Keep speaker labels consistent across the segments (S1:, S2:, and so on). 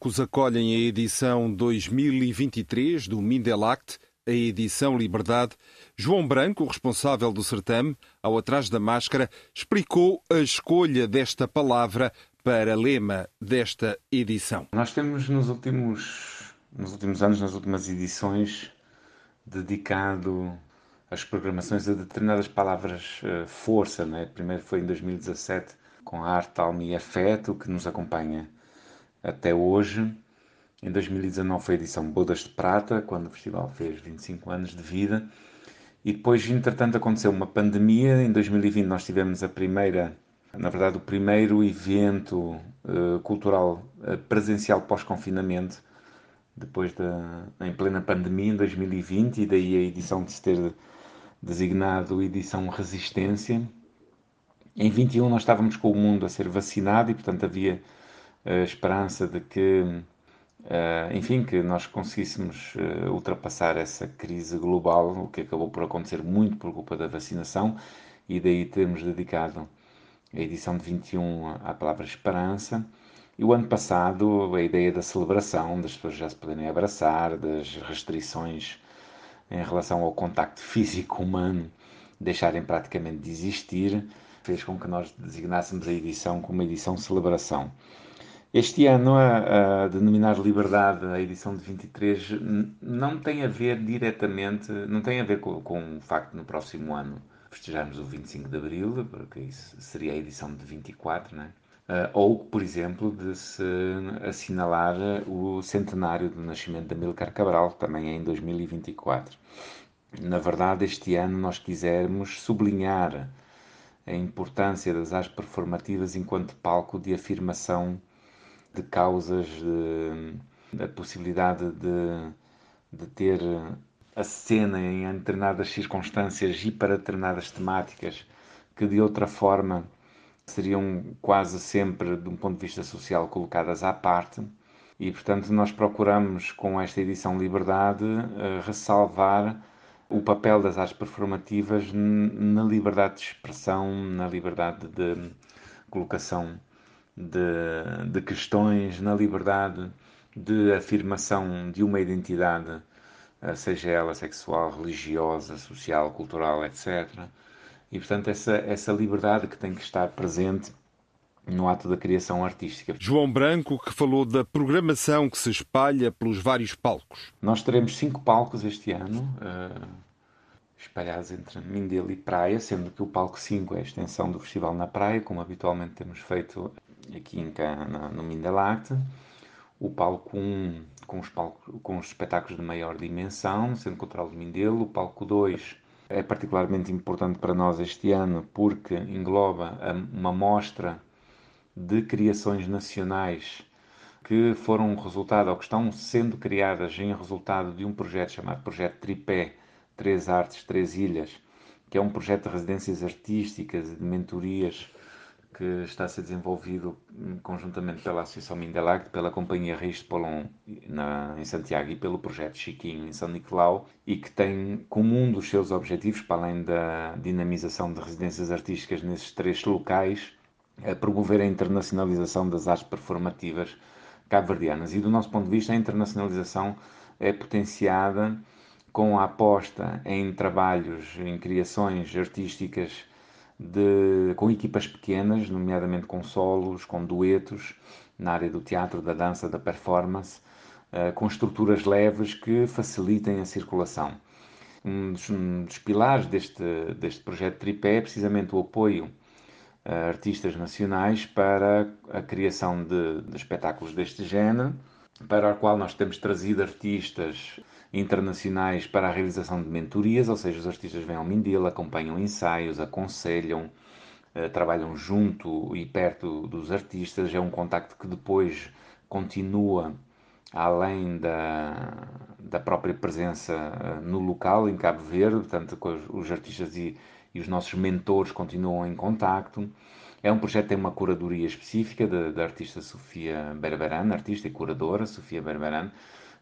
S1: Palcos acolhem a edição 2023 do Mindelact, a edição Liberdade. João Branco, responsável do certame, ao Atrás da Máscara, explicou a escolha desta palavra para lema desta edição.
S2: Nós temos nos últimos, nos últimos anos, nas últimas edições, dedicado as programações a determinadas palavras uh, força. Né? Primeiro foi em 2017 com a arte, alma e afeto, que nos acompanha até hoje. Em 2019 foi a edição Bodas de Prata, quando o festival fez 25 anos de vida. E depois, entretanto, aconteceu uma pandemia. Em 2020 nós tivemos a primeira, na verdade, o primeiro evento uh, cultural uh, presencial pós-confinamento, depois da, em plena pandemia, em 2020, e daí a edição de se ter designado edição Resistência. Em 21 nós estávamos com o mundo a ser vacinado e, portanto, havia a esperança de que, eh, enfim, que nós conseguíssemos eh, ultrapassar essa crise global, o que acabou por acontecer muito por culpa da vacinação, e daí termos dedicado a edição de 21 à palavra esperança. E o ano passado, a ideia da celebração, das pessoas já se poderem abraçar, das restrições em relação ao contacto físico humano deixarem praticamente de existir, fez com que nós designássemos a edição como edição celebração. Este ano, a, a, denominar Liberdade, a edição de 23, não tem a ver diretamente, não tem a ver com, com o facto de no próximo ano festejarmos o 25 de Abril, porque isso seria a edição de 24, né? Uh, ou, por exemplo, de se assinalar o centenário do nascimento de Amílcar Cabral, também é em 2024. Na verdade, este ano nós quisermos sublinhar a importância das artes performativas enquanto palco de afirmação de causas, de, da possibilidade de, de ter a cena em determinadas circunstâncias e para determinadas temáticas que de outra forma seriam quase sempre, de um ponto de vista social, colocadas à parte. E, portanto, nós procuramos, com esta edição Liberdade, uh, ressalvar o papel das artes performativas na liberdade de expressão, na liberdade de colocação de, de questões na liberdade de afirmação de uma identidade, eh, seja ela sexual, religiosa, social, cultural, etc. E, portanto, essa, essa liberdade que tem que estar presente no ato da criação artística.
S1: João Branco, que falou da programação que se espalha pelos vários palcos.
S2: Nós teremos cinco palcos este ano, uh, espalhados entre Mindelo e Praia, sendo que o palco 5 é a extensão do festival na Praia, como habitualmente temos feito aqui em Cana, no Mindelact. O palco 1 com os, palcos, com os espetáculos de maior dimensão, Centro Cultural de Mindelo. O palco 2 é particularmente importante para nós este ano porque engloba uma mostra de criações nacionais que foram resultado, ou que estão sendo criadas em resultado de um projeto chamado Projeto Tripé, Três Artes, Três Ilhas, que é um projeto de residências artísticas e de mentorias que está a ser desenvolvido conjuntamente pela Associação Mindelag, pela Companhia Reis de Polon na, em Santiago e pelo Projeto Chiquinho em São Nicolau e que tem como um dos seus objetivos, para além da dinamização de residências artísticas nesses três locais, a promover a internacionalização das artes performativas cabo-verdianas. E do nosso ponto de vista, a internacionalização é potenciada com a aposta em trabalhos, em criações artísticas de, com equipas pequenas, nomeadamente com solos, com duetos, na área do teatro, da dança, da performance, uh, com estruturas leves que facilitem a circulação. Um dos, um dos, pilares deste, deste projeto Tripé é precisamente o apoio a artistas nacionais para a criação de, de espetáculos deste género, para o qual nós temos trazido artistas internacionais para a realização de mentorias, ou seja, os artistas vêm ao Mindelo, acompanham ensaios, aconselham, eh, trabalham junto e perto dos artistas. É um contacto que depois continua além da, da própria presença eh, no local, em Cabo Verde, portanto, os artistas e, e os nossos mentores continuam em contacto. É um projeto que tem uma curadoria específica da artista Sofia Berberan, artista e curadora Sofia Berberan,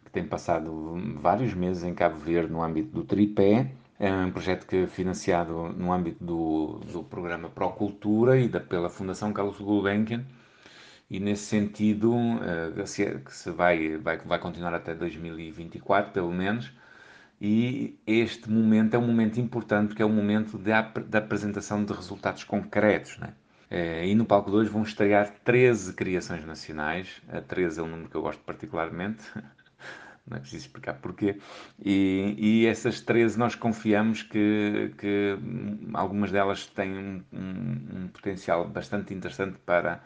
S2: que tem passado vários meses em Cabo Verde no âmbito do Tripé. É um projeto que é financiado no âmbito do, do programa Procultura e da, pela Fundação Carlos Gulbenkian. E nesse sentido, uh, que se vai, vai, vai continuar até 2024, pelo menos. E este momento é um momento importante porque é um momento de apresentação de resultados concretos. Né? Uh, e no Palco 2 vão estrear 13 criações nacionais. A 13 é um número que eu gosto particularmente. não é preciso explicar porquê. E, e essas 13 nós confiamos que, que algumas delas têm um, um, um, potencial bastante interessante para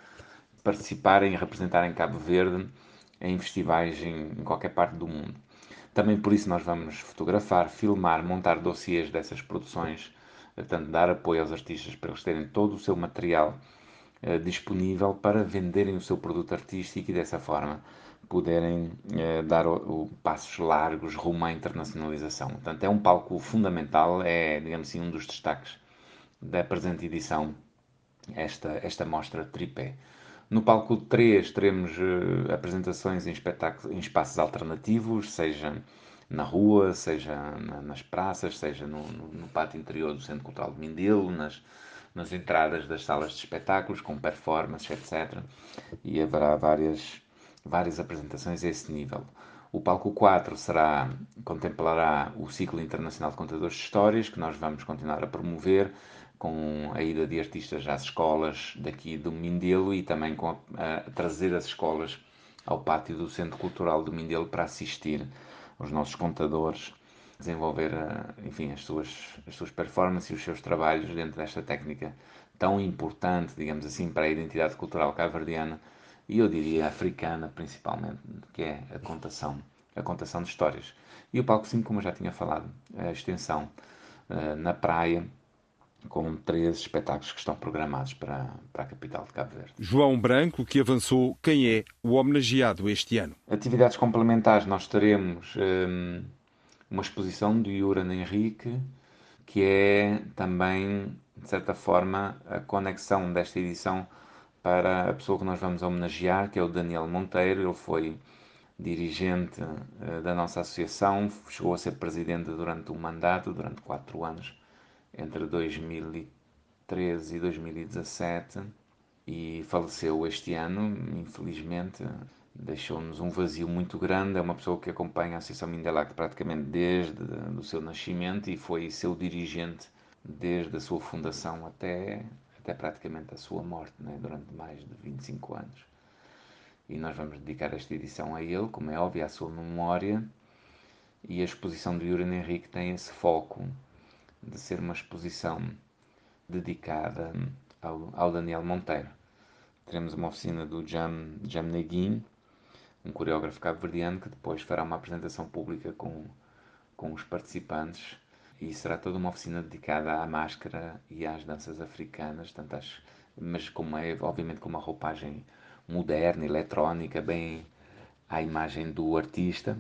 S2: participarem e representarem Cabo Verde em festivais em, em qualquer parte do mundo. Também por isso nós vamos fotografar, filmar, montar dossiês dessas produções, portanto, dar apoio aos artistas para eles terem todo o seu material eh, disponível para venderem o seu produto artístico e dessa forma puderem eh, dar o, o, passos largos rumo à internacionalização. Portanto, é um palco fundamental, é, digamos assim, um dos destaques da presente edição, esta, esta mostra tripé. No palco 3 teremos eh, apresentações em, em espaços alternativos, seja na rua, seja na, nas praças, seja no, no, no, pátio interior do Centro Cultural de Mindelo, nas, nas entradas das salas de espetáculos, com performances, etc. E haverá várias várias apresentações a esse nível. O palco 4 será, contemplará o ciclo internacional de contadores de histórias, que nós vamos continuar a promover, com a ida de artistas às escolas daqui do Mindelo e também com a, a trazer as escolas ao pátio do Centro Cultural do Mindelo para assistir os nossos contadores, desenvolver, eh, enfim, as suas, as suas performances e os seus trabalhos dentro desta técnica tão importante, digamos assim, para a identidade cultural cabo-verdiana, e eu diria africana principalmente, que é a contação, a contação de histórias. E o palco 5, como eu já tinha falado, a extensão uh, na praia, com três espetáculos que estão programados para, para a capital de Cabo Verde.
S1: João Branco, que avançou quem é o homenageado este ano.
S2: Atividades complementares, nós teremos um, ehm, uma exposição do Yuran Henrique, que é também, de certa forma, a conexão desta edição para a pessoa que nós vamos homenagear, que é o Daniel Monteiro. Ele foi dirigente uh, da nossa associação, chegou a ser presidente durante um mandato, durante quatro anos, entre 2013 e 2017, e faleceu este ano, infelizmente. Deixou-nos um vazio muito grande. É uma pessoa que acompanha a Associação Mindelac praticamente desde o seu nascimento e foi seu dirigente desde a sua fundação até até praticamente a sua morte, né, durante mais de 25 anos. E nós vamos dedicar esta edição a ele, como é óbvio, à sua memória. E a exposição do Yuran Henrique tem esse foco de ser uma exposição dedicada ao, ao Daniel Monteiro. Teremos uma oficina do Jam, Jam Neguin, um coreógrafo cabo-verdiano, que depois fará uma apresentação pública com, com os participantes e será toda uma oficina dedicada à máscara e às danças africanas, tanto às, mas como é, obviamente com uma roupagem moderna, eletrónica, bem à imagem do artista,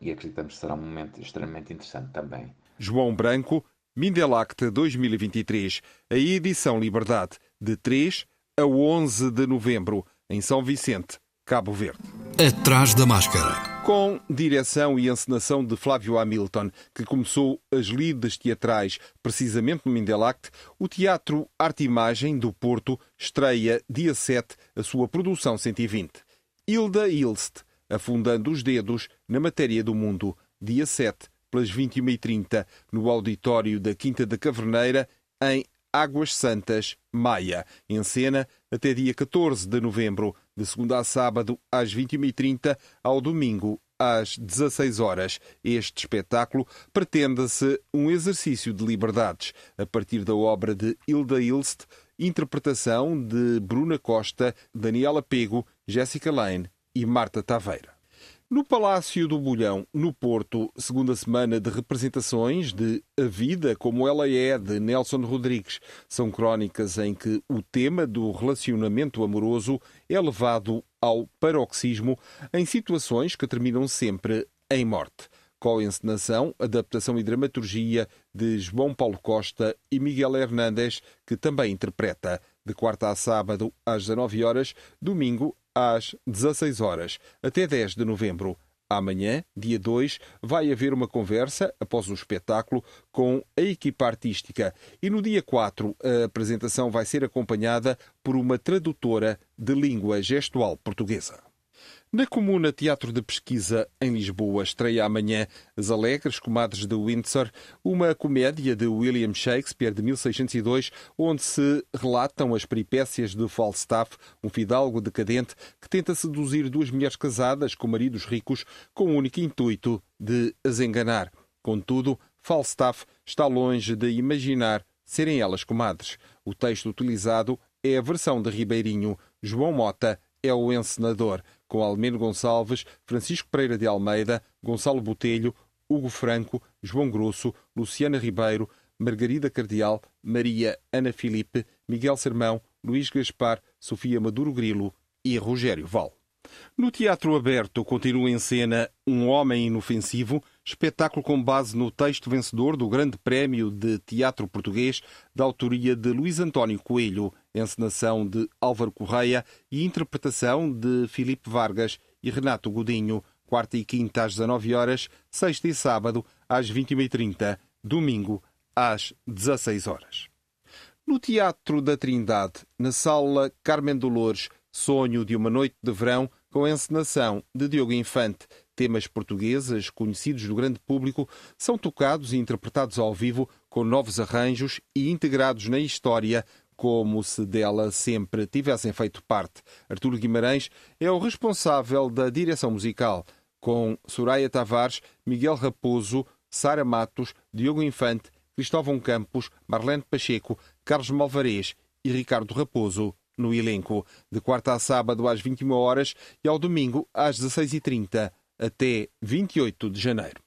S2: e acreditamos que será um momento extremamente interessante também.
S1: João Branco, Mindelacte 2023, a edição Liberdade, de 3 a 11 de novembro, em São Vicente, Cabo Verde.
S3: Atrás da máscara
S1: com direção e encenação de Flávio Hamilton, que começou as lides teatrais precisamente no Mindelact, o Teatro Arte Imagem do Porto estreia dia 7 a sua produção 120. Hilda Ilst, afundando os dedos na matéria do mundo, dia 7, pelas 21h30, no auditório da Quinta da Caverneira, em Águas Santas, Maia, em cena até dia 14 de novembro, de segunda a sábado às 21h30, ao domingo às 16 horas. Este espetáculo pretende-se um exercício de liberdades a partir da obra de Hilda Ilst, interpretação de Bruna Costa, Daniela Pego, Jéssica Lane e Marta Taveira. No Palácio do Bolhão, no Porto, segunda semana de representações de A Vida Como Ela É, de Nelson Rodrigues. São crónicas em que o tema do relacionamento amoroso é levado ao paroxismo em situações que terminam sempre em morte. Com encenação, adaptação e dramaturgia de João Paulo Costa e Miguel Hernández, que também interpreta de quarta a sábado às 19 horas, domingo às 16 horas, até 10 de novembro. Amanhã, dia 2, vai haver uma conversa, após o espetáculo, com a equipa artística. E no dia 4, a apresentação vai ser acompanhada por uma tradutora de língua gestual portuguesa. Na Comuna Teatro de Pesquisa, em Lisboa, estreia amanhã As Alegres Comadres de Windsor, uma comédia de William Shakespeare de 1602, onde se relatam as peripécias de Falstaff, um fidalgo decadente que tenta seduzir duas mulheres casadas com maridos ricos com o único intuito de as enganar. Contudo, Falstaff está longe de imaginar serem elas comadres. O texto utilizado é a versão de Ribeirinho. João Mota é o encenador com Almeno Gonçalves, Francisco Pereira de Almeida, Gonçalo Botelho, Hugo Franco, João Grosso, Luciana Ribeiro, Margarida Cardial, Maria Ana Filipe, Miguel Sermão, Luís Gaspar, Sofia Maduro Grilo e Rogério Val. No Teatro Aberto continua em cena Um Homem Inofensivo, espetáculo com base no texto vencedor do Grande Prémio de Teatro Português, da autoria de Luís António Coelho, encenação de Álvaro Correia e interpretação de Filipe Vargas e Renato Godinho, quarta e quinta às 19 horas, sexta e sábado às 21h30, domingo às 16 horas. No Teatro da Trindade, na sala Carmen Dolores, Sonho de uma Noite de Verão, com a encenação de Diogo Infante. Temas portugueses conhecidos do grande público são tocados e interpretados ao vivo com novos arranjos e integrados na história como se dela sempre tivessem feito parte. Arturo Guimarães é o responsável da direção musical, com Soraya Tavares, Miguel Raposo, Sara Matos, Diogo Infante, Cristóvão Campos, Marlene Pacheco, Carlos Malvarez e Ricardo Raposo no elenco, de quarta a sábado às 21 horas e ao domingo às 16h30, até 28 de janeiro.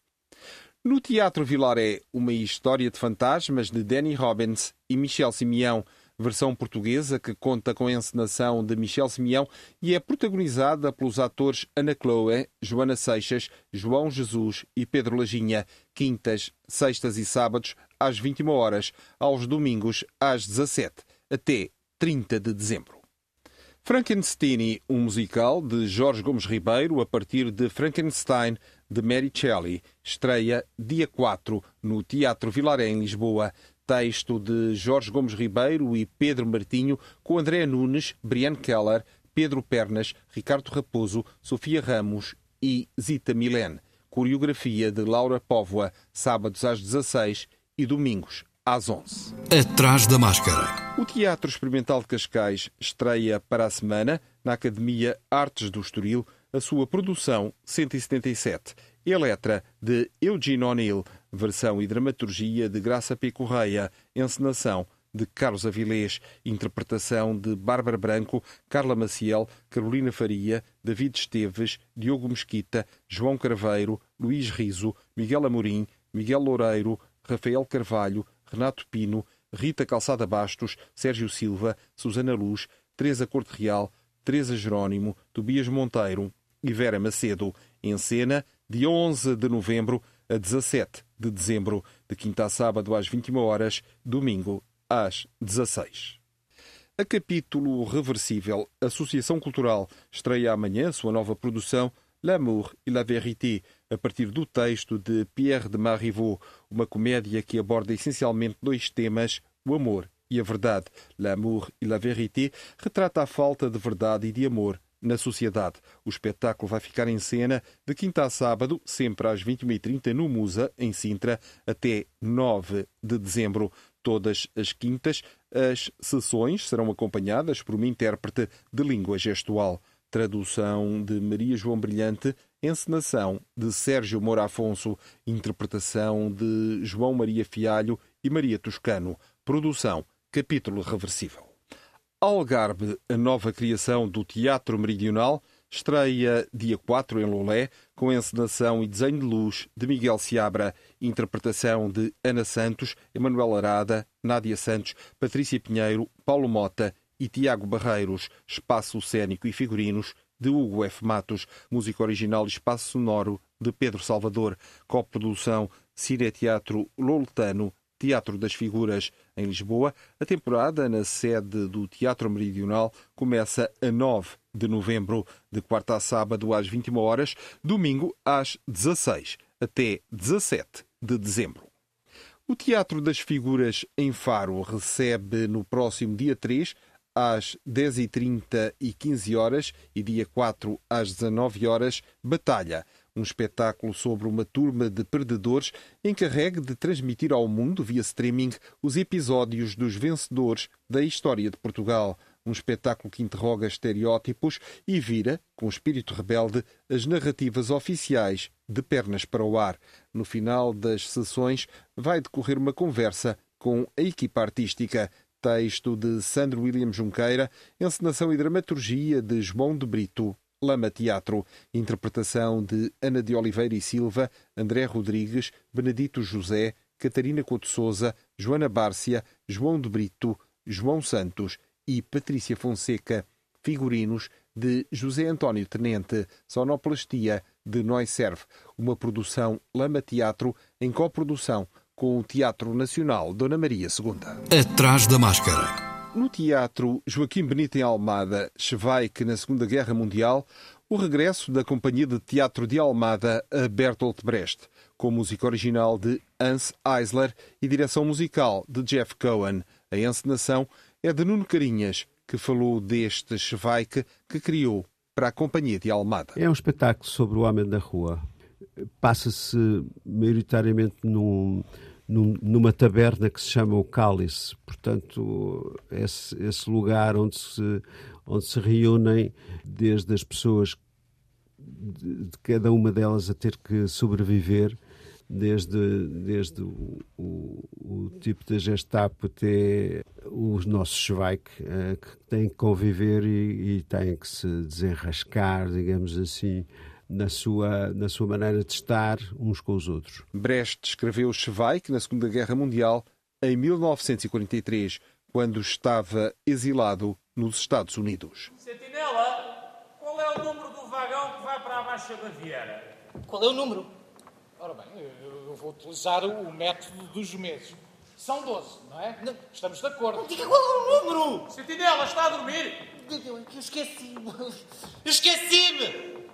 S1: No Teatro Vilaré, uma história de fantasmas de Danny Robbins e Michel Simeão, versão portuguesa que conta com a encenação de Michel Simeão e é protagonizada pelos atores Ana Chloe, Joana Seixas, João Jesus e Pedro Lajinha, quintas, sextas e sábados às 21 horas, aos domingos às 17, até 30 de dezembro. Frankenstein, um musical de Jorge Gomes Ribeiro a partir de Frankenstein de Mary Shelley, estreia dia 4 no Teatro Vilaré em Lisboa. Texto de Jorge Gomes Ribeiro e Pedro Martinho, com André Nunes, Brian Keller, Pedro Pernas, Ricardo Raposo, Sofia Ramos e Zita Milen. Coreografia de Laura Póvoa, sábados às 16 e domingos às 11.
S3: Atrás da máscara.
S1: O Teatro Experimental de Cascais estreia para a semana, na Academia Artes do Estoril, a sua produção 177, Eletra, de Eugene O'Neill, versão e dramaturgia de Graça P. Correia, encenação de Carlos Avilés, interpretação de Bárbara Branco, Carla Maciel, Carolina Faria, David Esteves, Diogo Mesquita, João Carveiro, Luís Riso, Miguel Amorim, Miguel Loureiro, Rafael Carvalho, Renato Pino, Rita Calçada Bastos, Sérgio Silva, Susana Luz, Teresa Corte Real, Teresa Jerónimo, Tobias Monteiro e Vera Macedo, em cena de 11 de novembro a 17 de dezembro, de quinta a sábado às 21 horas, domingo às 16. A capítulo reversível Associação Cultural estreia amanhã sua nova produção L'amour et la vérité, a partir do texto de Pierre de Marivaux, uma comédia que aborda essencialmente dois temas, o amor e a verdade. L'amour et la vérité retrata a falta de verdade e de amor na sociedade. O espetáculo vai ficar em cena de quinta a sábado, sempre às 21h30 no Musa, em Sintra, até 9 de dezembro. Todas as quintas, as sessões serão acompanhadas por uma intérprete de língua gestual. Tradução de Maria João Brilhante, encenação de Sérgio Moura Afonso, interpretação de João Maria Fialho e Maria Toscano, produção Capítulo Reversível. Algarve, a nova criação do Teatro Meridional, estreia dia 4 em Lolé, com encenação e desenho de luz de Miguel Seabra, interpretação de Ana Santos, Emanuel Arada, Nádia Santos, Patrícia Pinheiro, Paulo Mota e Tiago Barreiros, espaço cênico e figurinos de Hugo F. Matos, música original e espaço sonoro de Pedro Salvador, coprodução Cine Teatro Loletano, Teatro das Figuras, em Lisboa. A temporada na sede do Teatro Meridional começa a 9 de novembro, de quarta a sábado às 21 horas, domingo às 16 até 17 de dezembro. O Teatro das Figuras em Faro recebe no próximo dia 3 às 10h30 e 15 horas e dia 4 às 19 horas, Batalha, um espetáculo sobre uma turma de perdedores encarregue de transmitir ao mundo, via streaming, os episódios dos vencedores da história de Portugal. Um espetáculo que interroga estereótipos e vira, com espírito rebelde, as narrativas oficiais de pernas para o ar. No final das sessões vai decorrer uma conversa com a equipa artística. Texto de Sandro William Junqueira, encenação e dramaturgia de João de Brito. Lama Teatro, interpretação de Ana de Oliveira e Silva, André Rodrigues, Benedito José, Catarina Couto Souza, Joana Bárcia, João de Brito, João Santos e Patrícia Fonseca. Figurinos de José António Tenente, Sonoplastia de Nós Serve, uma produção Lama Teatro em coprodução com o Teatro Nacional Dona Maria II.
S3: Atrás da máscara.
S1: No Teatro Joaquim Benito em Almada, Chevaik na Segunda Guerra Mundial, o regresso da Companhia de Teatro de Almada a Bertolt Brecht, com música original de Hans Eisler e direção musical de Jeff Cohen. A encenação é de Nuno Carinhas, que falou deste Chevaik que criou para a Companhia de Almada.
S4: É um espetáculo sobre o homem da rua. Passa-se maioritariamente num numa taberna que se chama o Cálice. Portanto, esse, esse lugar onde se, onde se reúnem desde as pessoas, de, de cada uma delas a ter que sobreviver, desde, desde o, o, o, tipo da Gestapo até os nossos Schweik, uh, que têm que conviver e, e têm que se desenrascar, digamos assim, na sua, na sua maneira de estar uns com os outros.
S1: Brecht escreveu Schweik na Segunda Guerra Mundial em 1943, quando estava exilado nos Estados Unidos.
S5: Sentinela, qual é o número do vagão que vai para a Baixa Baviera?
S6: Qual é o número?
S5: Ora bem, eu vou utilizar o método dos meses. São 12, não é? Não. Estamos de acordo.
S6: Não diga qual é o número!
S5: Sentinela, está a dormir?
S6: Eu esqueci-me. Esqueci-me!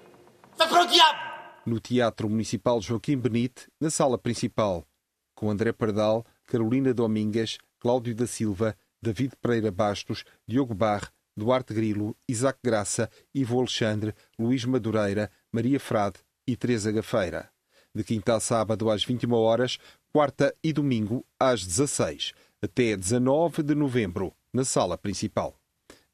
S6: Vai para o diabo!
S1: No Teatro Municipal Joaquim Benite, na sala principal, com André Pardal, Carolina Domingas, Cláudio da Silva, David Pereira Bastos, Diogo Barre, Duarte Grilo, Isaac Graça, Ivo Alexandre, Luís Madureira, Maria Frade e Teresa Gafeira. De quinta a sábado às 21 horas, quarta e domingo às 16, até 19 de novembro, na sala principal.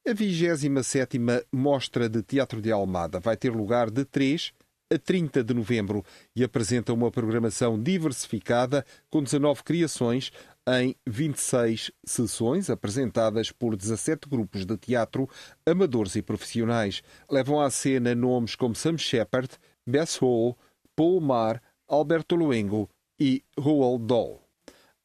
S1: A 27 Mostra de Teatro de Almada vai ter lugar de 3 a 30 de novembro e apresenta uma programação diversificada com 19 criações em 26 sessões apresentadas por 17 grupos de teatro, amadores e profissionais. Levam à cena nomes como Sam Shepard, Bess Hall, Paul Mar, Alberto Luengo e Roald Dahl.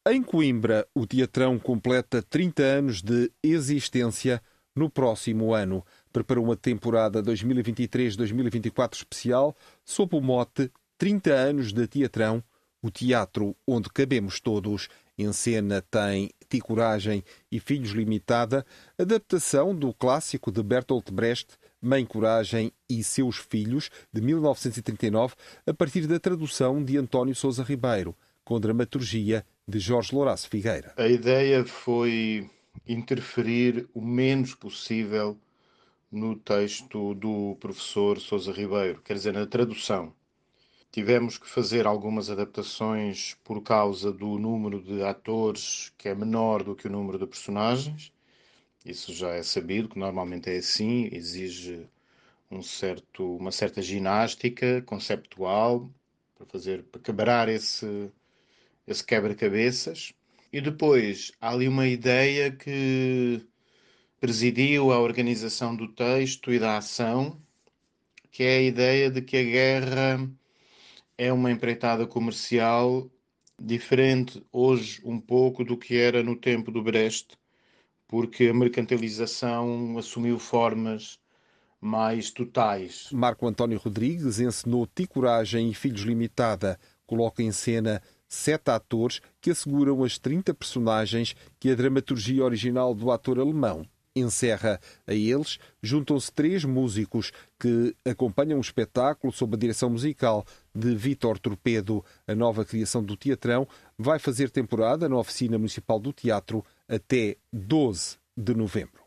S1: Em Coimbra, o teatrão completa 30 anos de existência no próximo ano. Preparou uma temporada 2023-2024 especial sob o mote 30 anos de teatrão, o teatro onde cabemos todos. Em cena tem Ticoragem e Filhos Limitada, adaptação do clássico de Bertolt Brecht, Mãe Coragem e Seus Filhos, de 1939, a partir da tradução de António Sousa Ribeiro, com dramaturgia de Jorge Lourenço Figueira.
S7: A ideia foi interferir o menos possível no texto do professor Sousa Ribeiro, quer dizer, na tradução. Tivemos que fazer algumas adaptações por causa do número de atores que é menor do que o número de personagens. Isso já é sabido, que normalmente é assim, exige um certo, uma certa ginástica conceptual para fazer para quebrar esse, esse quebra-cabeças. E depois há ali uma ideia que presidiu a organização do texto e da ação, que é a ideia de que a guerra é uma empreitada comercial diferente hoje um pouco do que era no tempo do Brest, porque a mercantilização assumiu formas mais totais.
S1: Marco António Rodrigues encenou Ticoragem e Filhos Limitada, coloca em cena sete atores que asseguram as 30 personagens que a dramaturgia original do ator alemão encerra. A eles juntam-se três músicos que acompanham o espetáculo sob a direção musical de Vítor Torpedo. A nova criação do Teatrão vai fazer temporada na Oficina Municipal do Teatro até 12 de novembro.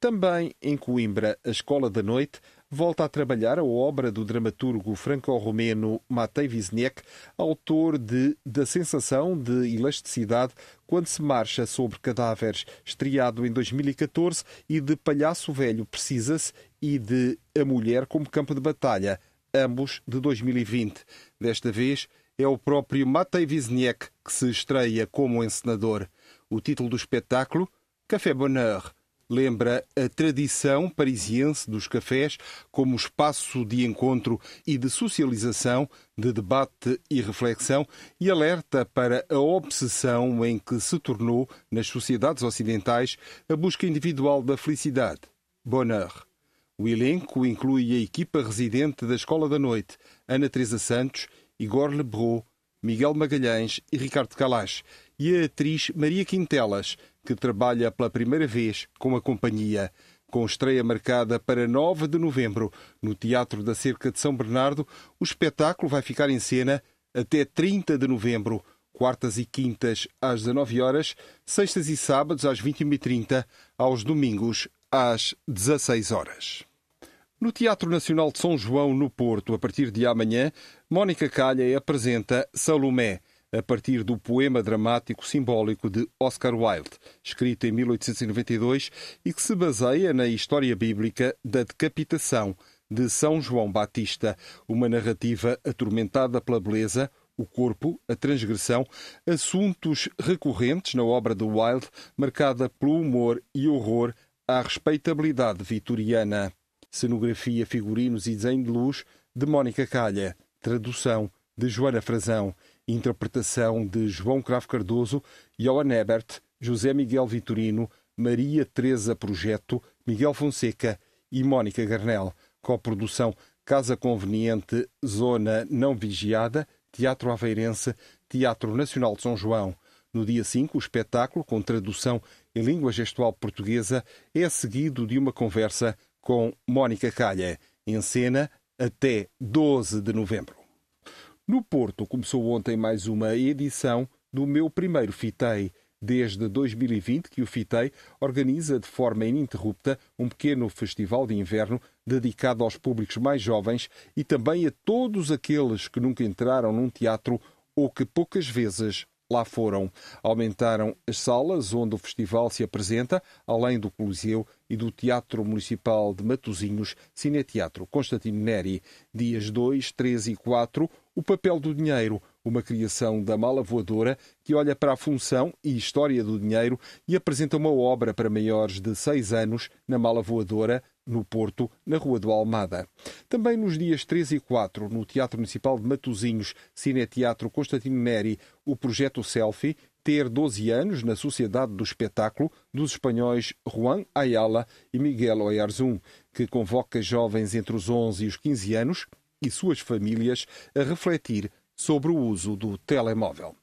S1: Também em Coimbra, a Escola da Noite volta a trabalhar a obra do dramaturgo franco-romeno Matei Wisniewski, autor de Da Sensação de Elasticidade quando se marcha sobre cadáveres, estreado em 2014, e de Palhaço Velho Precisa-se e de A Mulher como Campo de Batalha, ambos de 2020. Desta vez é o próprio Matei Wisniewski que se estreia como encenador. O título do espetáculo, Café Bonheur, lembra a tradição parisiense dos cafés como espaço de encontro e de socialização, de debate e reflexão e alerta para a obsessão em que se tornou, nas sociedades ocidentais, a busca individual da felicidade. Bonheur. O elenco inclui a equipa residente da Escola da Noite, Ana Teresa Santos, Igor Lebrou, Miguel Magalhães e Ricardo Calas, e a atriz Maria Quintelas, que trabalha pela primeira vez com a companhia. Com estreia marcada para 9 de novembro no Teatro da Cerca de São Bernardo, o espetáculo vai ficar em cena até 30 de novembro, quartas e quintas às 19 horas, sextas e sábados às 21h30, aos domingos às 16 horas. No Teatro Nacional de São João, no Porto, a partir de amanhã, Mónica Calha apresenta Salomé, a partir do poema dramático simbólico de Oscar Wilde, escrito em 1892 e que se baseia na história bíblica da decapitação de São João Batista, uma narrativa atormentada pela beleza, o corpo, a transgressão, assuntos recorrentes na obra de Wilde, marcada pelo humor e horror à respeitabilidade vitoriana. Cenografia, figurinos e desenho de luz de Mónica Calha. Tradução de Joana Frazão. Interpretação de João Cravo Cardoso, Johan Ebert, José Miguel Vitorino, Maria Teresa Projeto, Miguel Fonseca e Mónica Garnel. Coprodução Casa Conveniente, Zona Não Vigiada, Teatro Aveirense, Teatro Nacional de São João. No dia 5, o espetáculo, com tradução em língua gestual portuguesa, é seguido de uma conversa com Mónica Calha, em cena até 12 de novembro. No Porto começou ontem mais uma edição do meu primeiro Fitei. Desde 2020 que o Fitei organiza de forma ininterrupta um pequeno festival de inverno dedicado aos públicos mais jovens e também a todos aqueles que nunca entraram num teatro ou que poucas vezes lá foram. Aumentaram as salas onde o festival se apresenta, além do Coliseu e do Teatro Municipal de Matosinhos, Cineteatro Constantino Neri. Dias 2, 3 e 4, o papel do dinheiro, uma criação da mala voadora que olha para a função e história do dinheiro e apresenta uma obra para maiores de 6 anos na mala voadora, no Porto, na Rua do Almada. Também nos dias 3 e 4, no Teatro Municipal de Matosinhos, Cineteatro Constantino Neri, o projeto Selfie, ter 12 anos na Sociedade do Espetáculo dos espanhóis Juan Ayala e Miguel Oyarzún, que convoca jovens entre os 11 e os 15 anos e suas famílias a refletir sobre o uso do telemóvel.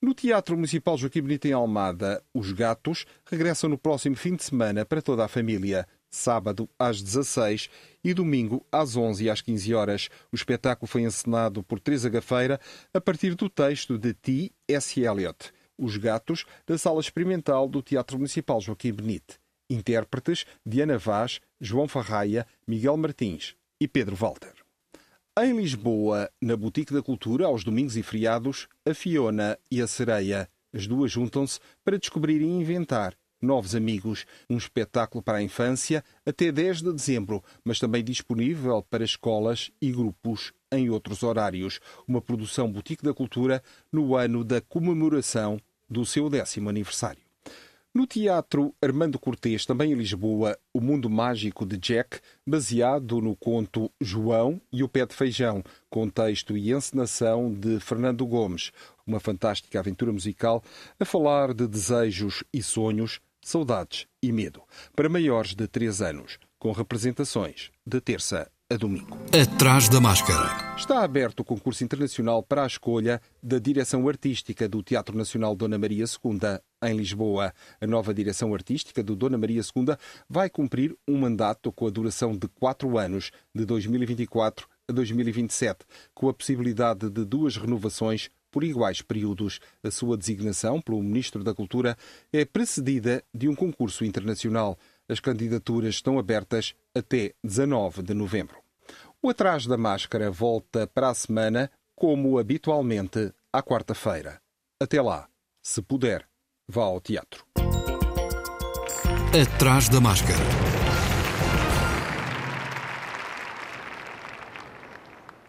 S1: No Teatro Municipal Joaquim Benito em Almada, Os Gatos regressam no próximo fim de semana para toda a família sábado às 16 e domingo às 11 e às 15 horas. O espetáculo foi encenado por Teresa Gafeira a partir do texto de T. S. Eliot, Os Gatos, da Sala Experimental do Teatro Municipal Joaquim Benite. Intérpretes Diana Vaz, João Farraia, Miguel Martins e Pedro Walter. Em Lisboa, na Boutique da Cultura, aos domingos e feriados, a Fiona e a Sereia. As duas juntam-se para descobrir e inventar Novos Amigos, um espetáculo para a infância até 10 de dezembro, mas também disponível para escolas e grupos em outros horários. Uma produção Boutique da Cultura no ano da comemoração do seu décimo aniversário. No Teatro Armando Cortês, também em Lisboa, O Mundo Mágico de Jack, baseado no conto João e o Pé de Feijão, com texto e encenação de Fernando Gomes, uma fantástica aventura musical a falar de desejos e sonhos, saudades e medo, para maiores de 3 anos, com representações de terça a domingo.
S3: Atrás da máscara.
S1: Está aberto o concurso internacional para a escolha da direção artística do Teatro Nacional Dona Maria II, em Lisboa. A nova direção artística do Dona Maria II vai cumprir um mandato com a duração de quatro anos, de 2024 a 2027, com a possibilidade de duas renovações por iguais períodos. A sua designação pelo Ministro da Cultura é precedida de um concurso internacional. As candidaturas estão abertas até 19 de novembro. O Atrás da Máscara volta para a semana, como habitualmente, à quarta-feira. Até lá, se puder, vá ao teatro.
S3: Atrás da Máscara.